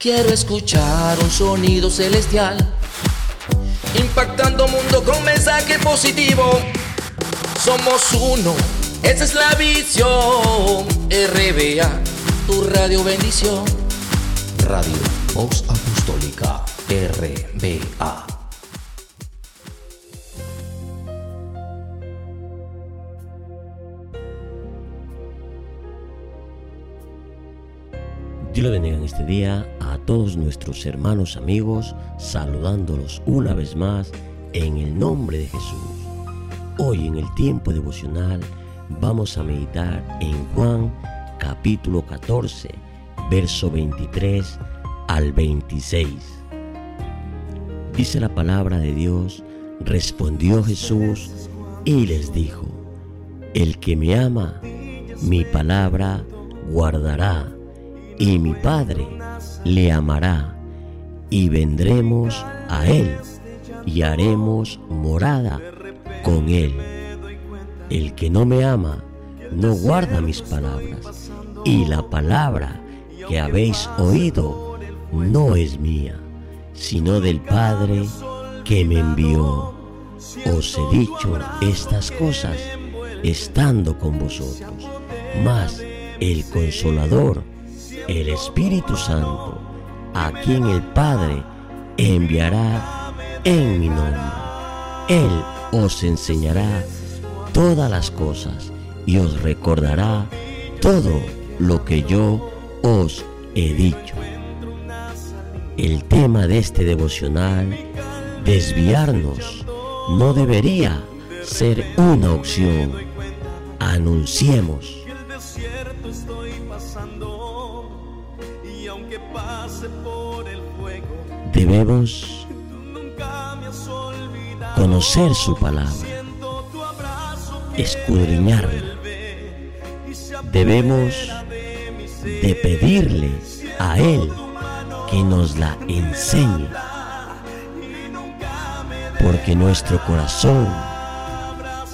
Quiero escuchar un sonido celestial, impactando mundo con mensaje positivo. Somos uno, esa es la visión. RBA, tu radio bendición. Radio Voz Apostólica, RBA. Dios le bendiga en este día a todos nuestros hermanos amigos, saludándolos una vez más en el nombre de Jesús. Hoy en el tiempo devocional vamos a meditar en Juan capítulo 14, verso 23 al 26. Dice la palabra de Dios, respondió Jesús y les dijo, el que me ama, mi palabra guardará y mi Padre le amará, y vendremos a Él, y haremos morada con Él. El que no me ama, no guarda mis palabras, y la palabra que habéis oído no es mía, sino del Padre que me envió. Os he dicho estas cosas estando con vosotros, mas el consolador, el Espíritu Santo, a quien el Padre enviará en mi nombre. Él os enseñará todas las cosas y os recordará todo lo que yo os he dicho. El tema de este devocional, desviarnos, no debería ser una opción. Anunciemos Debemos conocer su palabra, escudriñarla. Debemos de pedirle a Él que nos la enseñe, porque nuestro corazón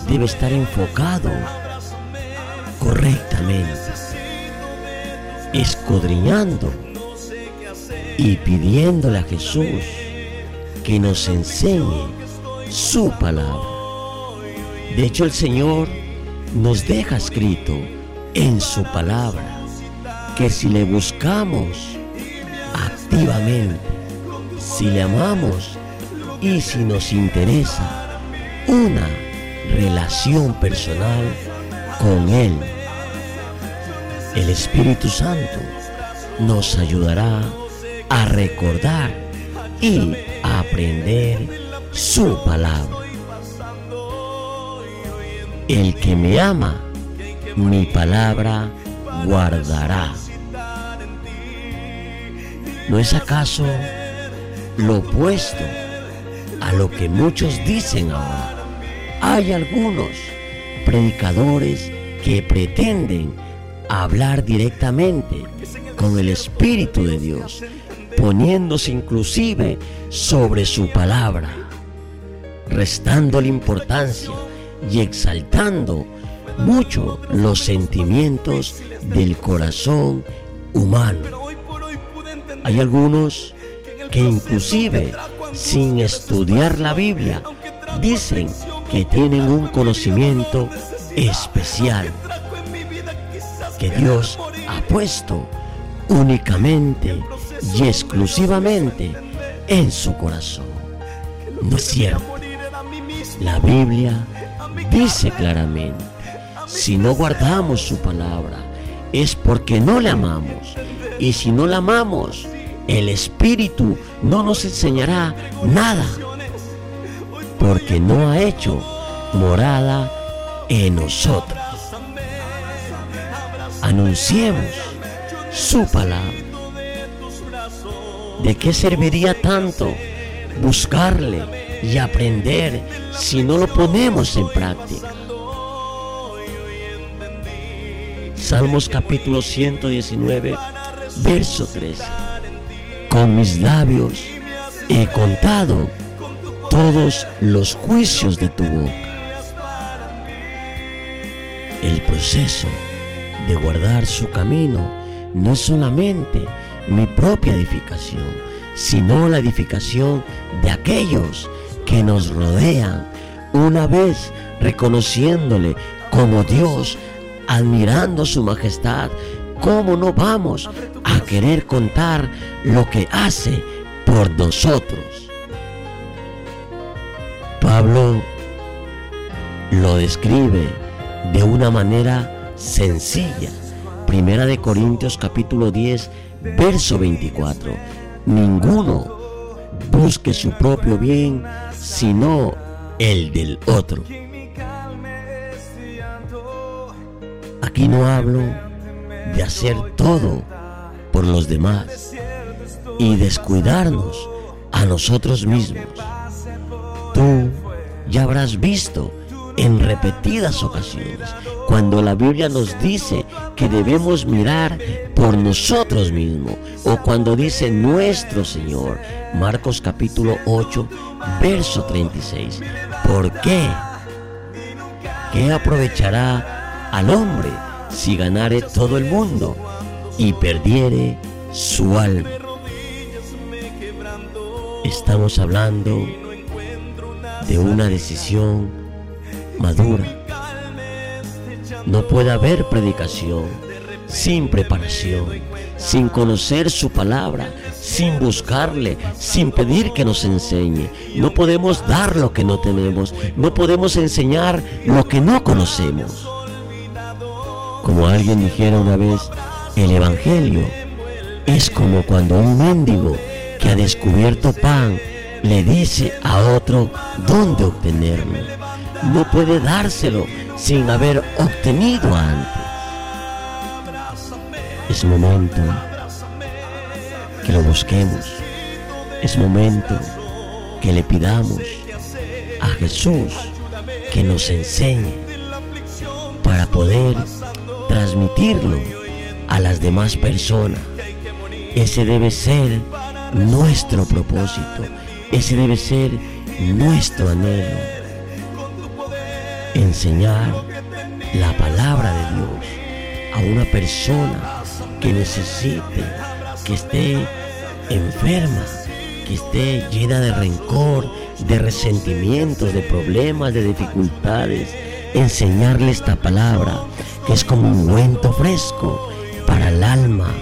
debe estar enfocado correctamente, escudriñando y pidiéndole a Jesús que nos enseñe su palabra. De hecho, el Señor nos deja escrito en su palabra que si le buscamos activamente, si le amamos y si nos interesa una relación personal con Él, el Espíritu Santo nos ayudará a recordar y a aprender su palabra. El que me ama, mi palabra guardará. ¿No es acaso lo opuesto a lo que muchos dicen ahora? Hay algunos predicadores que pretenden hablar directamente con el Espíritu de Dios, poniéndose inclusive sobre su palabra, restando la importancia y exaltando mucho los sentimientos del corazón humano. Hay algunos que inclusive sin estudiar la Biblia dicen que tienen un conocimiento especial que Dios ha puesto únicamente y exclusivamente en su corazón. No es cierto. La Biblia dice claramente, si no guardamos su palabra, es porque no le amamos. Y si no la amamos, el Espíritu no nos enseñará nada, porque no ha hecho morada en nosotros. Anunciemos su palabra. ¿De qué serviría tanto buscarle y aprender si no lo ponemos en práctica? Salmos capítulo 119, verso 13. Con mis labios he contado todos los juicios de tu boca. El proceso de guardar su camino no es solamente mi propia edificación, sino la edificación de aquellos que nos rodean, una vez reconociéndole como Dios, admirando su majestad, ¿cómo no vamos a querer contar lo que hace por nosotros? Pablo lo describe de una manera sencilla. Primera de Corintios capítulo 10, verso 24. Ninguno busque su propio bien, sino el del otro. Aquí no hablo de hacer todo por los demás y descuidarnos a nosotros mismos. Tú ya habrás visto en repetidas ocasiones cuando la Biblia nos dice que debemos mirar por nosotros mismos o cuando dice nuestro Señor, Marcos capítulo 8, verso 36. ¿Por qué? ¿Qué aprovechará al hombre si ganare todo el mundo y perdiere su alma? Estamos hablando de una decisión madura. No puede haber predicación sin preparación, sin conocer su palabra, sin buscarle, sin pedir que nos enseñe. No podemos dar lo que no tenemos, no podemos enseñar lo que no conocemos. Como alguien dijera una vez, el Evangelio es como cuando un mendigo que ha descubierto pan le dice a otro dónde obtenerlo. No puede dárselo sin haber obtenido antes. Es momento que lo busquemos. Es momento que le pidamos a Jesús que nos enseñe para poder transmitirlo a las demás personas. Ese debe ser nuestro propósito. Ese debe ser nuestro anhelo. Enseñar la palabra de Dios a una persona que necesite, que esté enferma, que esté llena de rencor, de resentimientos, de problemas, de dificultades. Enseñarle esta palabra que es como un ungüento fresco para el alma,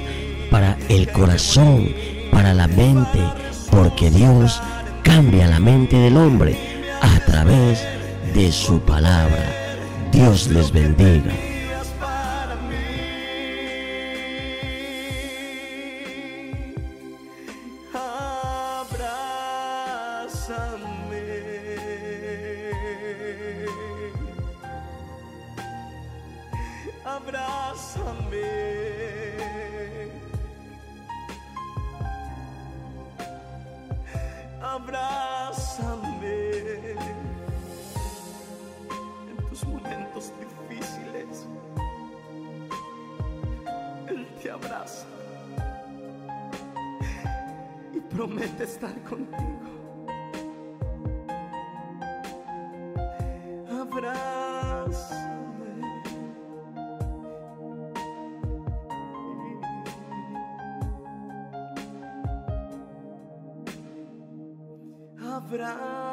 para el corazón, para la mente, porque Dios cambia la mente del hombre a través de su palabra. Dios les bendiga. En tus momentos difíciles. Él te abraza y promete estar contigo. Abrázame.